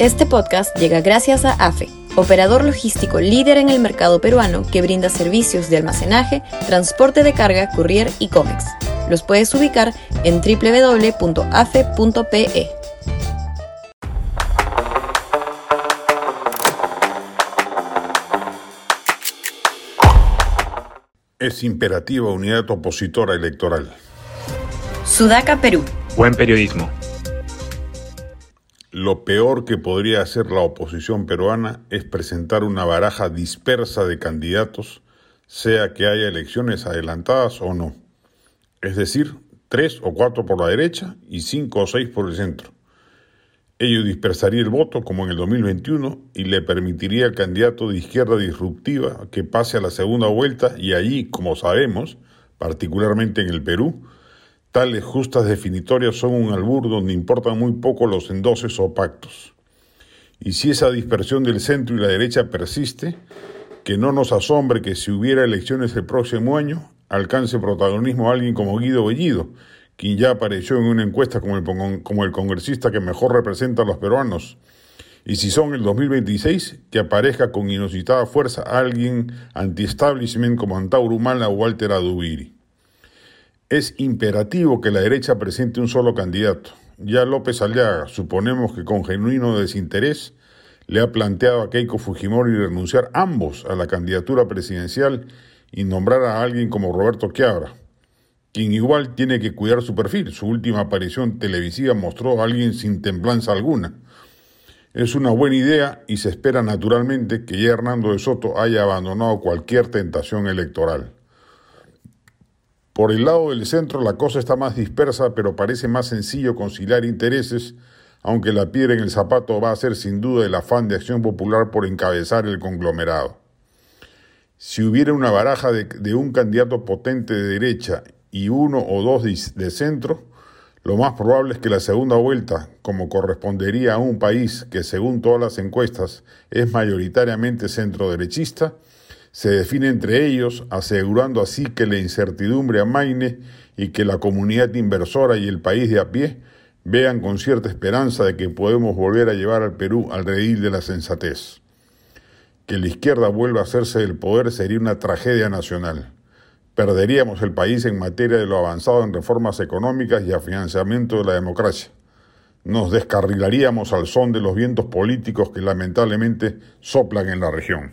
Este podcast llega gracias a AFE, operador logístico líder en el mercado peruano que brinda servicios de almacenaje, transporte de carga, courier y cómics. Los puedes ubicar en www.afe.pe. Es imperativa unidad opositora electoral. Sudaca, Perú. Buen periodismo. Lo peor que podría hacer la oposición peruana es presentar una baraja dispersa de candidatos, sea que haya elecciones adelantadas o no. Es decir, tres o cuatro por la derecha y cinco o seis por el centro. Ello dispersaría el voto como en el 2021 y le permitiría al candidato de izquierda disruptiva que pase a la segunda vuelta y allí, como sabemos, particularmente en el Perú, Tales justas definitorias son un albur donde importan muy poco los endoses o pactos. Y si esa dispersión del centro y la derecha persiste, que no nos asombre que si hubiera elecciones el próximo año, alcance protagonismo alguien como Guido Bellido, quien ya apareció en una encuesta como el, como el congresista que mejor representa a los peruanos. Y si son el 2026, que aparezca con inusitada fuerza alguien anti-establishment como Antauro Humala o Walter Adubiri. Es imperativo que la derecha presente un solo candidato. Ya López Aliaga, suponemos que con genuino desinterés, le ha planteado a Keiko Fujimori renunciar ambos a la candidatura presidencial y nombrar a alguien como Roberto Chiabra, quien igual tiene que cuidar su perfil. Su última aparición televisiva mostró a alguien sin templanza alguna. Es una buena idea y se espera naturalmente que ya Hernando de Soto haya abandonado cualquier tentación electoral. Por el lado del centro la cosa está más dispersa, pero parece más sencillo conciliar intereses, aunque la piedra en el zapato va a ser sin duda el afán de acción popular por encabezar el conglomerado. Si hubiera una baraja de, un candidato potente de derecha y uno o dos de centro, lo más probable es que la segunda vuelta, como correspondería a un país que según todas las encuestas es mayoritariamente centro-derechista, se define entre ellos, asegurando así que la incertidumbre amaine y que la comunidad inversora y el país de a pie vean con cierta esperanza de que podemos volver a llevar al Perú al redil de la sensatez. Que la izquierda vuelva a hacerse del poder sería una tragedia nacional. Perderíamos el país en materia de lo avanzado en reformas económicas y financiamiento de la democracia. Nos descarrilaríamos al son de los vientos políticos que lamentablemente soplan en la región.